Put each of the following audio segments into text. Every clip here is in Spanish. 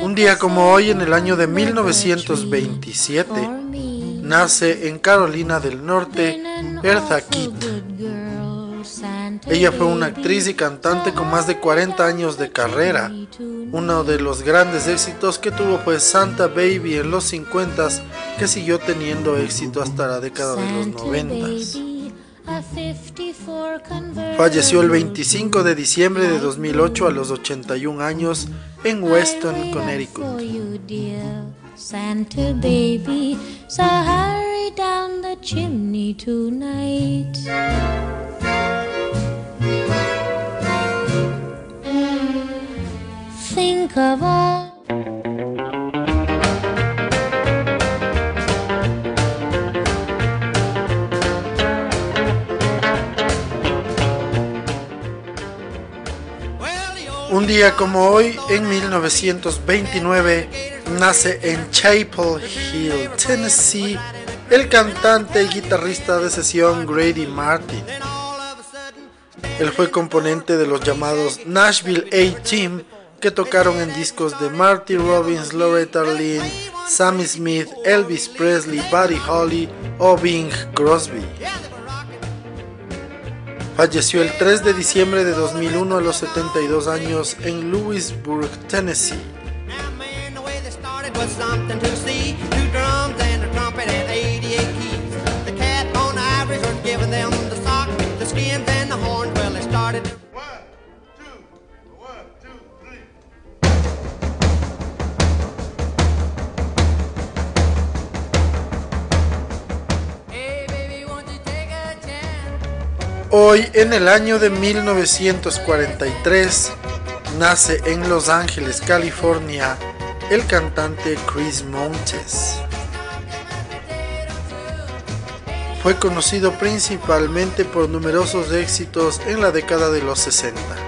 Un día como hoy, en el año de 1927, nace en Carolina del Norte Eartha Kitt. Ella fue una actriz y cantante con más de 40 años de carrera. Uno de los grandes éxitos que tuvo fue Santa Baby en los 50 que siguió teniendo éxito hasta la década de los 90. Falleció el 25 de diciembre de 2008 a los 81 años en Weston, Connecticut. Santa baby, so hurry down the chimney tonight. Think of all Un día como hoy, en 1929, nace en Chapel Hill, Tennessee, el cantante y guitarrista de sesión Grady Martin. Él fue componente de los llamados Nashville A-Team que tocaron en discos de Marty Robbins, Loretta Lynn, Sammy Smith, Elvis Presley, Buddy Holly o Bing Crosby. Falleció el 3 de diciembre de 2001 a los 72 años en Lewisburg, Tennessee. Hoy, en el año de 1943, nace en Los Ángeles, California, el cantante Chris Montes. Fue conocido principalmente por numerosos éxitos en la década de los 60.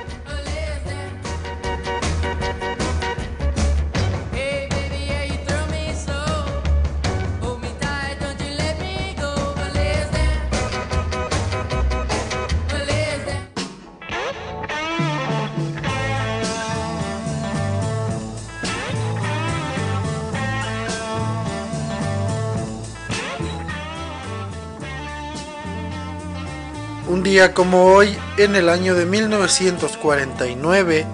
Como hoy, en el año de 1949,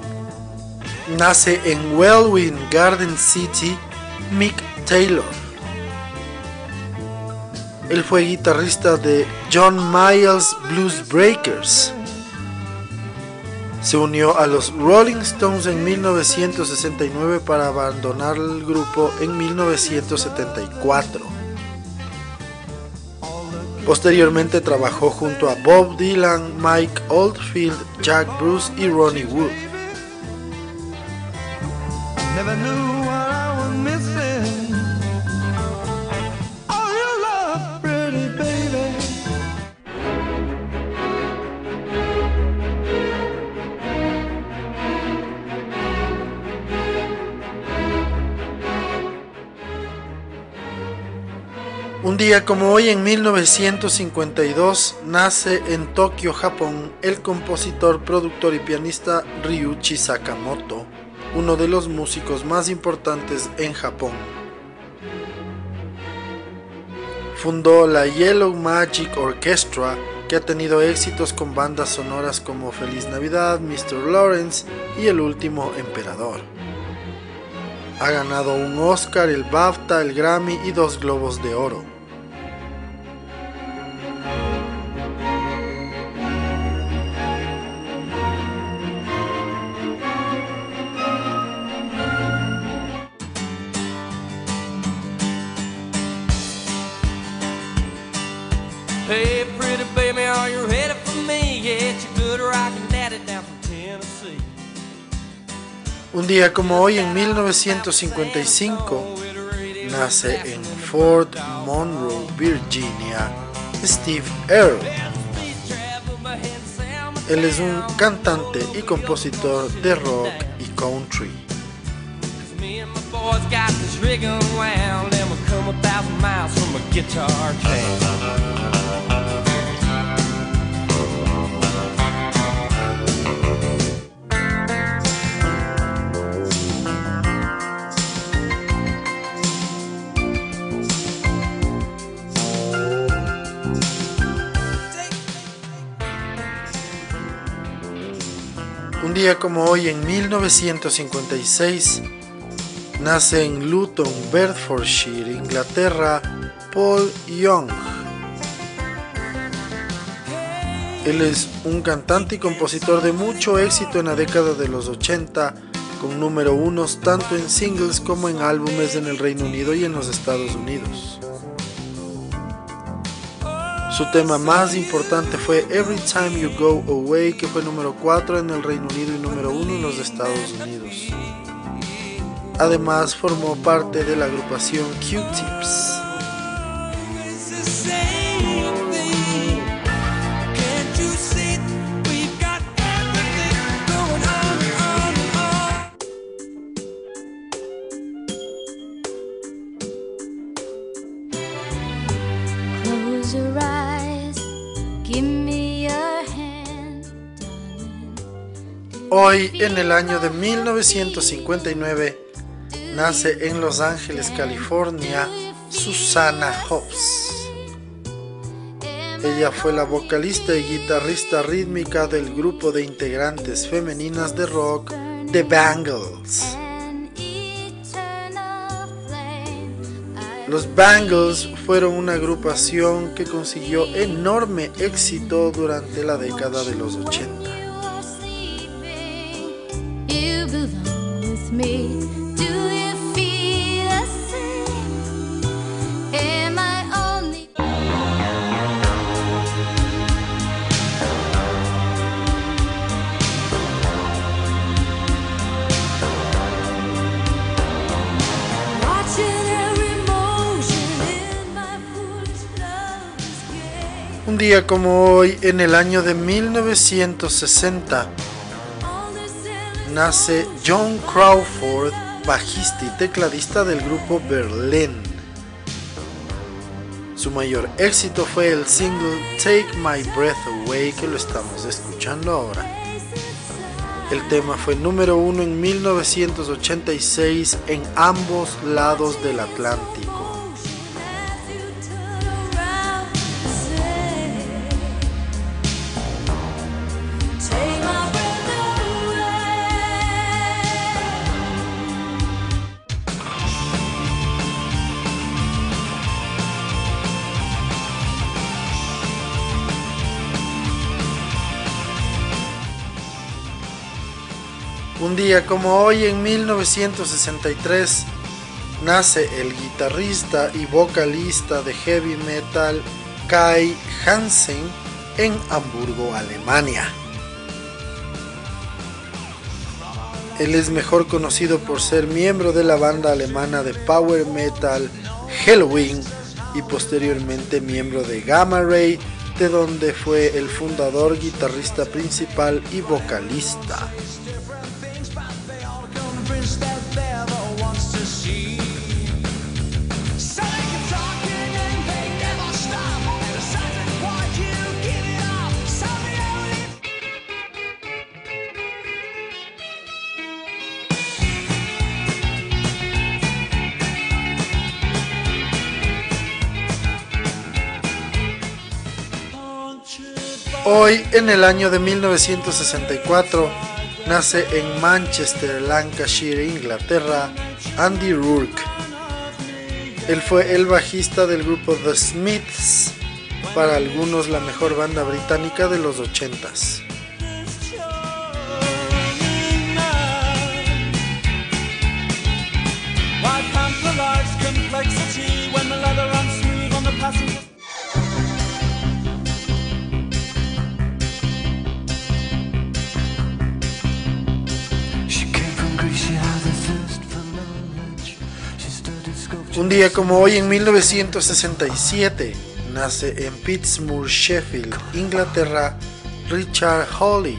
nace en Wellwyn Garden City Mick Taylor. Él fue guitarrista de John Miles Blues Breakers. Se unió a los Rolling Stones en 1969 para abandonar el grupo en 1974. Posteriormente trabajó junto a Bob Dylan, Mike Oldfield, Jack Bruce y Ronnie Wood. Un día como hoy en 1952 nace en Tokio, Japón, el compositor, productor y pianista Ryuichi Sakamoto, uno de los músicos más importantes en Japón. Fundó la Yellow Magic Orchestra, que ha tenido éxitos con bandas sonoras como Feliz Navidad, Mr. Lawrence y El Último Emperador. Ha ganado un Oscar, el BAFTA, el Grammy y dos Globos de Oro. Un día como hoy, en 1955, nace en Fort Monroe, Virginia, Steve Earle. Él es un cantante y compositor de rock y country. Como hoy, en 1956, nace en Luton, Bedfordshire, Inglaterra, Paul Young. Él es un cantante y compositor de mucho éxito en la década de los 80, con número unos tanto en singles como en álbumes en el Reino Unido y en los Estados Unidos. Su tema más importante fue Every Time You Go Away, que fue número 4 en el Reino Unido y número 1 en los Estados Unidos. Además formó parte de la agrupación Q-Tips. Hoy, en el año de 1959, nace en Los Ángeles, California, Susana Hobbs. Ella fue la vocalista y guitarrista rítmica del grupo de integrantes femeninas de rock The Bangles. Los Bangles fueron una agrupación que consiguió enorme éxito durante la década de los 80. Un día como hoy, en el año de 1960, nace John Crawford, bajista y tecladista del grupo Berlin. Su mayor éxito fue el single Take My Breath Away que lo estamos escuchando ahora. El tema fue número uno en 1986 en ambos lados del Atlántico. Como hoy, en 1963, nace el guitarrista y vocalista de heavy metal Kai Hansen en Hamburgo, Alemania. Él es mejor conocido por ser miembro de la banda alemana de power metal Helloween y posteriormente miembro de Gamma Ray, de donde fue el fundador, guitarrista principal y vocalista. Hoy, en el año de 1964, nace en Manchester, Lancashire, Inglaterra, Andy Rourke. Él fue el bajista del grupo The Smiths, para algunos la mejor banda británica de los 80s. Un día como hoy en 1967 nace en Pittsburgh, Sheffield, Inglaterra, Richard Hawley.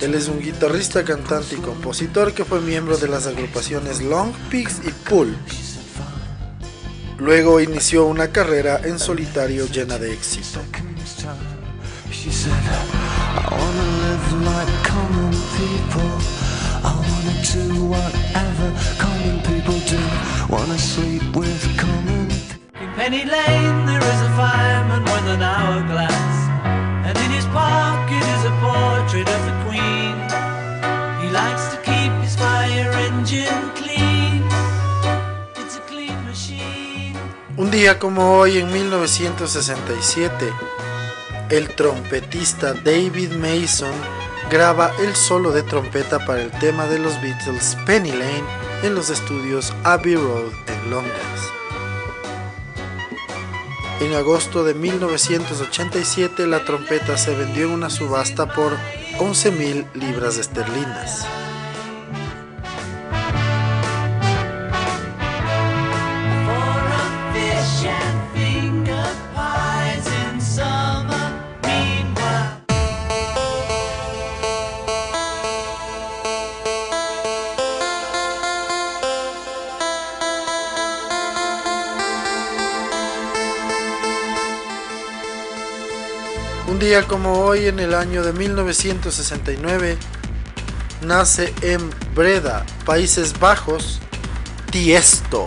Él es un guitarrista, cantante y compositor que fue miembro de las agrupaciones Long Pigs y Pull. Luego inició una carrera en solitario llena de éxito. Penny Lane there is a fireman with an hourglass And in his pocket is a portrait of the Queen. He likes to keep his fire engine clean. It's a clean machine. Un día como hoy en 1967, el trompetista David Mason graba el solo de trompeta para el tema de los Beatles Penny Lane en los estudios Abbey Road en Londres. En agosto de 1987 la trompeta se vendió en una subasta por 11.000 libras esterlinas. Como hoy, en el año de 1969, nace en Breda, Países Bajos, Tiesto,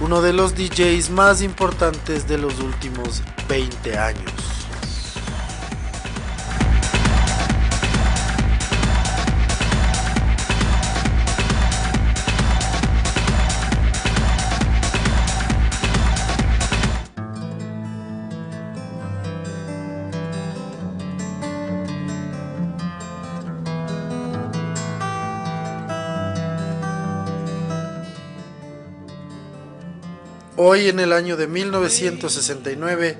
uno de los DJs más importantes de los últimos 20 años. Hoy en el año de 1969,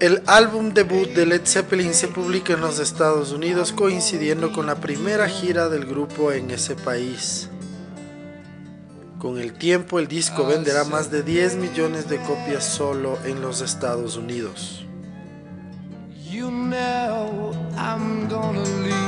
el álbum debut de Led Zeppelin se publica en los Estados Unidos coincidiendo con la primera gira del grupo en ese país. Con el tiempo el disco venderá más de 10 millones de copias solo en los Estados Unidos. You know I'm gonna leave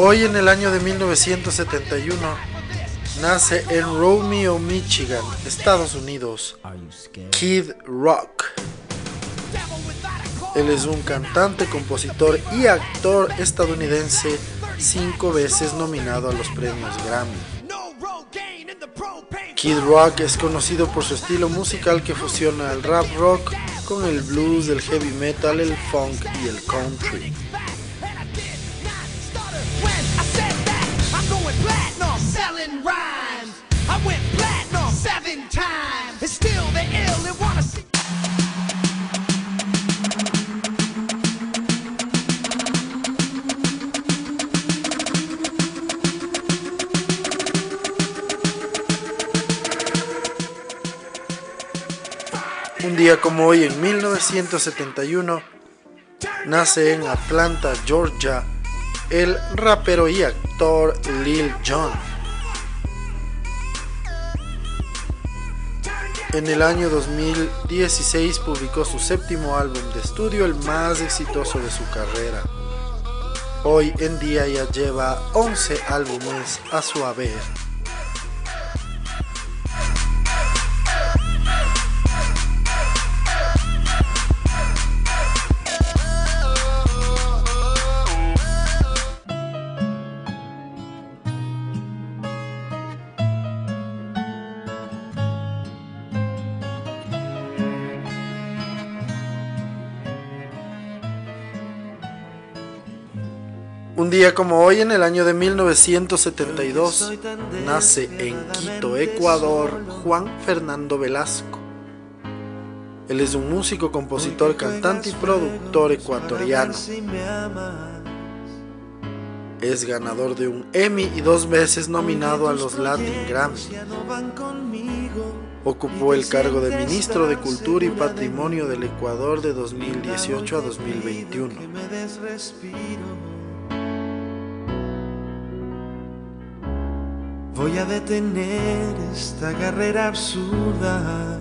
Hoy en el año de 1971 nace en Romeo, Michigan, Estados Unidos, Kid Rock. Él es un cantante, compositor y actor estadounidense, cinco veces nominado a los premios Grammy. Kid Rock es conocido por su estilo musical que fusiona el rap rock con el blues, el heavy metal, el funk y el country. Como hoy, en 1971, nace en Atlanta, Georgia, el rapero y actor Lil Jon. En el año 2016 publicó su séptimo álbum de estudio, el más exitoso de su carrera. Hoy en día ya lleva 11 álbumes a su haber. Un día como hoy, en el año de 1972, nace en Quito, Ecuador, Juan Fernando Velasco. Él es un músico, compositor, cantante y productor ecuatoriano. Es ganador de un Emmy y dos veces nominado a los Latin Grammy. Ocupó el cargo de ministro de Cultura y Patrimonio del Ecuador de 2018 a 2021. Voy a detener esta carrera absurda.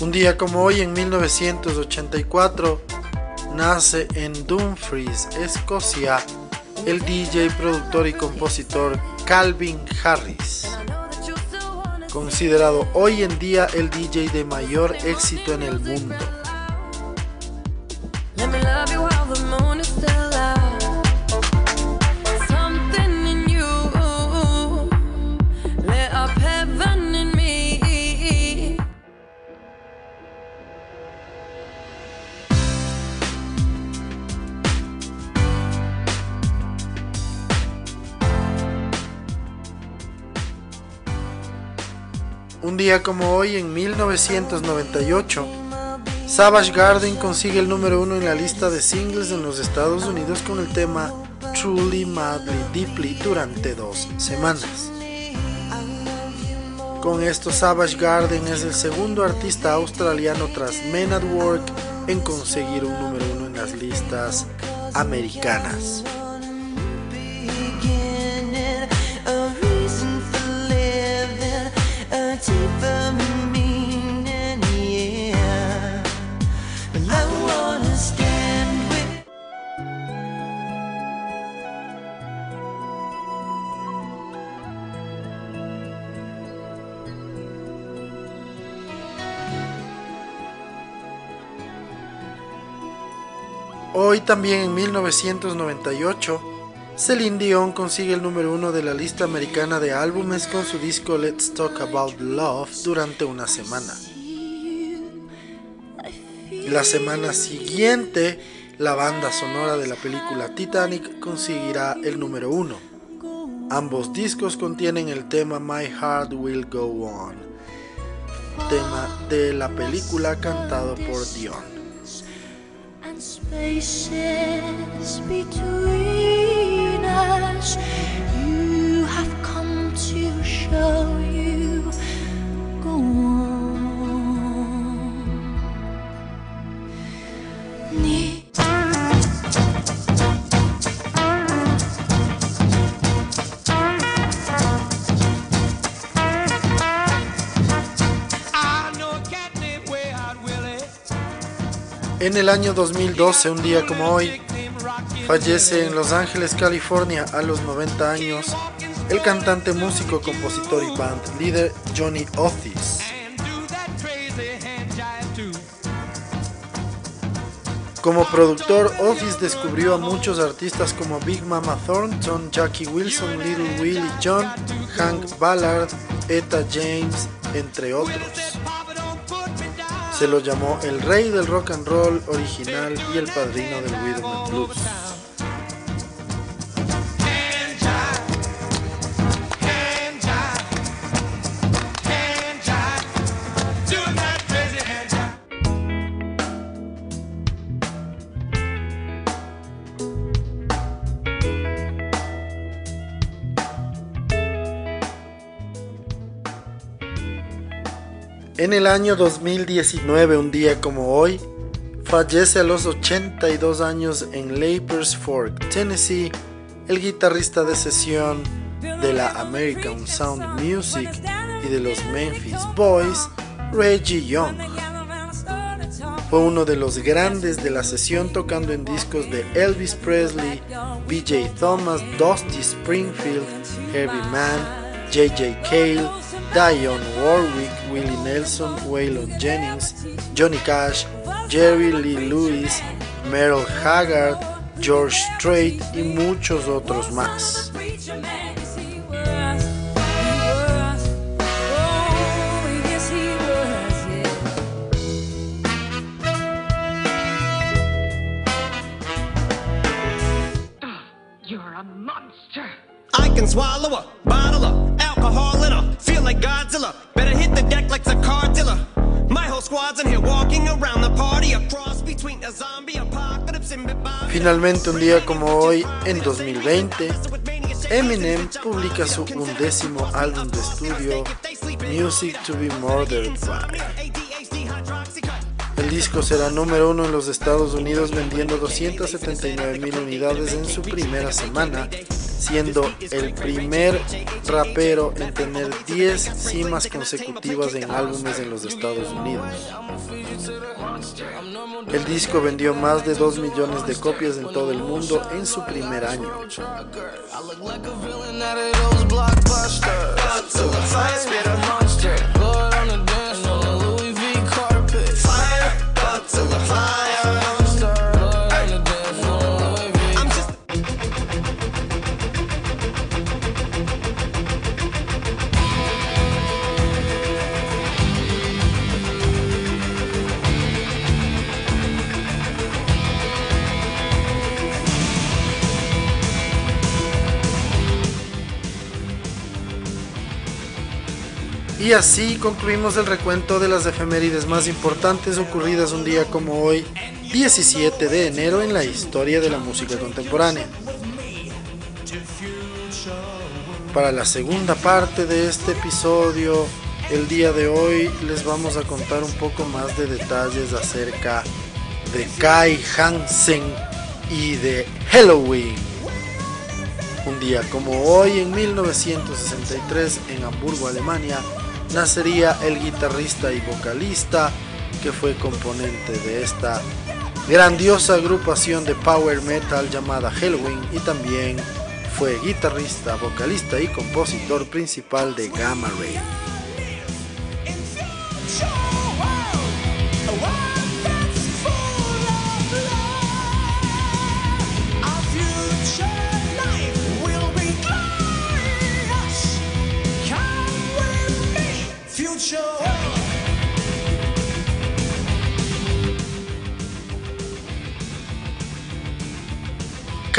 Un día como hoy, en 1984, nace en Dumfries, Escocia, el DJ, productor y compositor Calvin Harris, considerado hoy en día el DJ de mayor éxito en el mundo. Un día como hoy, en 1998, Savage Garden consigue el número uno en la lista de singles en los Estados Unidos con el tema Truly Madly Deeply durante dos semanas. Con esto, Savage Garden es el segundo artista australiano tras Men at Work en conseguir un número uno en las listas americanas. Hoy también en 1998, Celine Dion consigue el número uno de la lista americana de álbumes con su disco Let's Talk About Love durante una semana. La semana siguiente, la banda sonora de la película Titanic conseguirá el número uno. Ambos discos contienen el tema My Heart Will Go On, tema de la película cantado por Dion. Spaces between us. You have come to show En el año 2012, un día como hoy, fallece en Los Ángeles, California, a los 90 años, el cantante, músico, compositor y band líder Johnny Otis. Como productor, Otis descubrió a muchos artistas como Big Mama Thornton, Jackie Wilson, Little Willie John, Hank Ballard, Etta James, entre otros. Se lo llamó el rey del rock and roll original y el padrino del rhythm and blues. En el año 2019, un día como hoy, fallece a los 82 años en Lapers Fork, Tennessee, el guitarrista de sesión de la American Sound Music y de los Memphis Boys, Reggie Young. Fue uno de los grandes de la sesión tocando en discos de Elvis Presley, BJ Thomas, Dusty Springfield, Herbie Mann, JJ Cale, Dion, Warwick, Willie Nelson, Waylon Jennings, Johnny Cash, Jerry Lee Lewis, Merle Haggard, George Strait y muchos otros más. Swallow a bottle of Finalmente, un día como hoy, en 2020, Eminem publica su undécimo álbum de estudio, Music to be Murdered by. El disco será número uno en los Estados Unidos vendiendo 279 mil unidades en su primera semana, siendo el primer rapero en tener 10 cimas consecutivas en álbumes en los Estados Unidos. El disco vendió más de 2 millones de copias en todo el mundo en su primer año. Y así concluimos el recuento de las efemérides más importantes ocurridas un día como hoy, 17 de enero en la historia de la música contemporánea. Para la segunda parte de este episodio, el día de hoy les vamos a contar un poco más de detalles acerca de Kai Hansen y de Halloween. Un día como hoy, en 1963, en Hamburgo, Alemania, nacería el guitarrista y vocalista que fue componente de esta grandiosa agrupación de power metal llamada Helloween y también fue guitarrista, vocalista y compositor principal de Gamma Ray.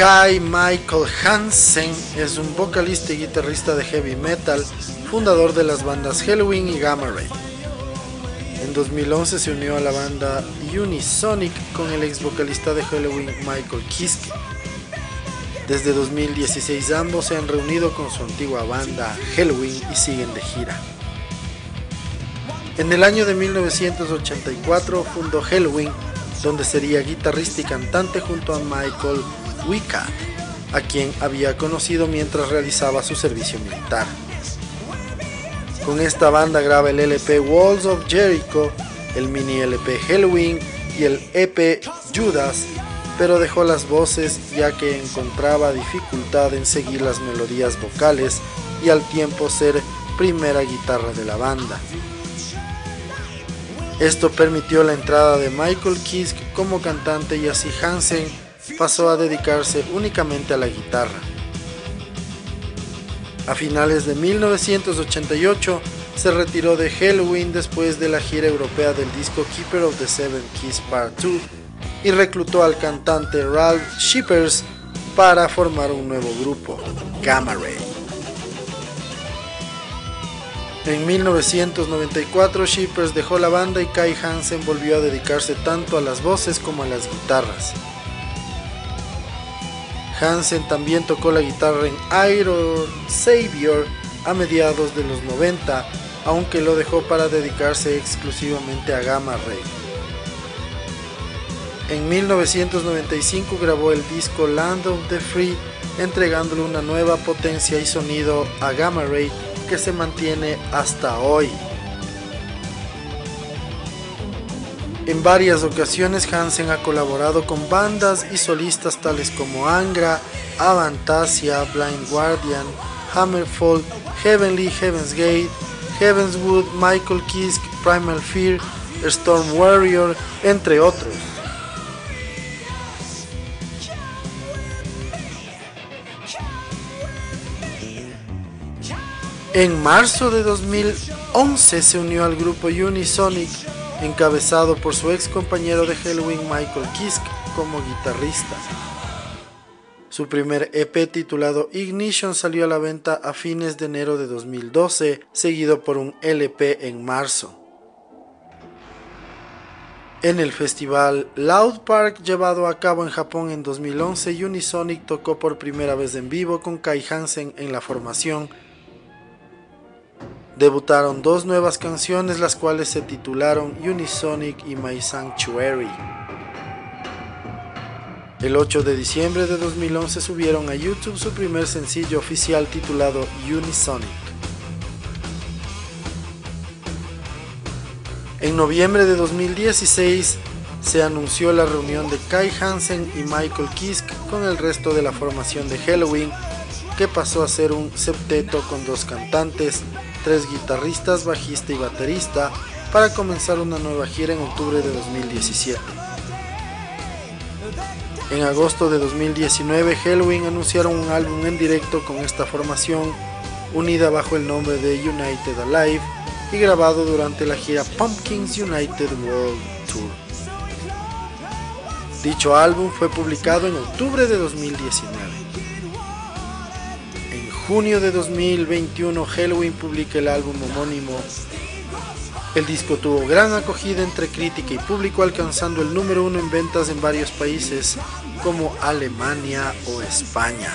Kai Michael Hansen es un vocalista y guitarrista de heavy metal, fundador de las bandas Halloween y Gamma Ray. En 2011 se unió a la banda Unisonic con el ex vocalista de Halloween Michael Kiske. Desde 2016 ambos se han reunido con su antigua banda Halloween y siguen de gira. En el año de 1984 fundó Halloween, donde sería guitarrista y cantante junto a Michael Wicca, a quien había conocido mientras realizaba su servicio militar. Con esta banda graba el LP Walls of Jericho, el mini LP Halloween y el EP Judas, pero dejó las voces ya que encontraba dificultad en seguir las melodías vocales y al tiempo ser primera guitarra de la banda. Esto permitió la entrada de Michael Kiske como cantante y así Hansen pasó a dedicarse únicamente a la guitarra. A finales de 1988 se retiró de Halloween después de la gira europea del disco Keeper of the Seven Keys Part 2 y reclutó al cantante Ralph Shippers para formar un nuevo grupo, Gamma Ray. En 1994 Shippers dejó la banda y Kai Hansen volvió a dedicarse tanto a las voces como a las guitarras. Hansen también tocó la guitarra en Iron Savior a mediados de los 90, aunque lo dejó para dedicarse exclusivamente a Gamma Ray. En 1995 grabó el disco Land of the Free, entregándole una nueva potencia y sonido a Gamma Ray que se mantiene hasta hoy. En varias ocasiones Hansen ha colaborado con bandas y solistas tales como Angra, Avantasia, Blind Guardian, Hammerfall, Heavenly Heaven's Gate, Heavenswood, Michael Kiske, Primal Fear, Storm Warrior, entre otros. En marzo de 2011 se unió al grupo Unisonic, encabezado por su ex compañero de Halloween Michael Kiske como guitarrista. Su primer EP titulado Ignition salió a la venta a fines de enero de 2012, seguido por un LP en marzo. En el festival Loud Park llevado a cabo en Japón en 2011, Unisonic tocó por primera vez en vivo con Kai Hansen en la formación. Debutaron dos nuevas canciones las cuales se titularon Unisonic y My Sanctuary. El 8 de diciembre de 2011 subieron a YouTube su primer sencillo oficial titulado Unisonic. En noviembre de 2016 se anunció la reunión de Kai Hansen y Michael Kiske con el resto de la formación de Halloween, que pasó a ser un septeto con dos cantantes, tres guitarristas, bajista y baterista, para comenzar una nueva gira en octubre de 2017. En agosto de 2019, Halloween anunciaron un álbum en directo con esta formación, unida bajo el nombre de United Alive, y grabado durante la gira Pumpkins United World Tour. Dicho álbum fue publicado en octubre de 2019. Junio de 2021 Halloween publica el álbum homónimo. El disco tuvo gran acogida entre crítica y público alcanzando el número uno en ventas en varios países como Alemania o España.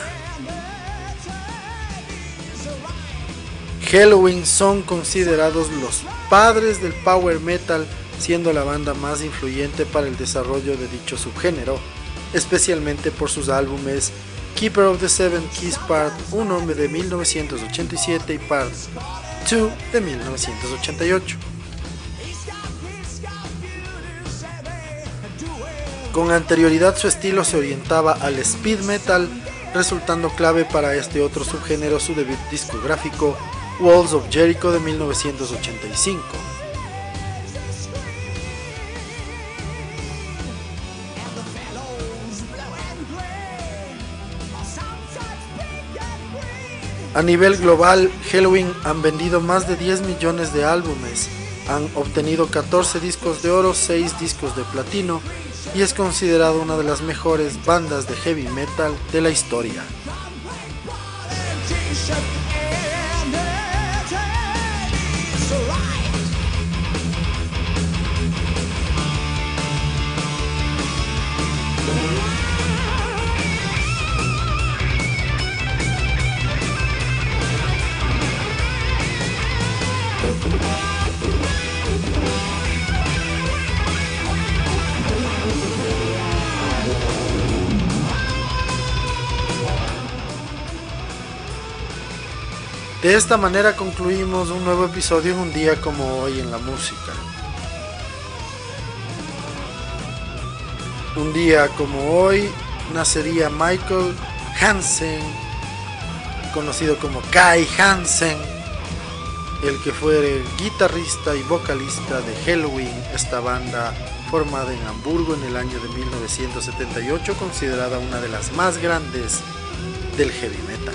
Halloween son considerados los padres del power metal, siendo la banda más influyente para el desarrollo de dicho subgénero, especialmente por sus álbumes Keeper of the Seven Keys Part 1 de 1987 y Part 2 de 1988. Con anterioridad su estilo se orientaba al speed metal, resultando clave para este otro subgénero su debut discográfico Walls of Jericho de 1985. A nivel global, Halloween han vendido más de 10 millones de álbumes, han obtenido 14 discos de oro, 6 discos de platino y es considerado una de las mejores bandas de heavy metal de la historia. De esta manera concluimos un nuevo episodio un día como hoy en la música. Un día como hoy nacería Michael Hansen, conocido como Kai Hansen, el que fue el guitarrista y vocalista de Halloween, esta banda formada en Hamburgo en el año de 1978, considerada una de las más grandes del heavy metal.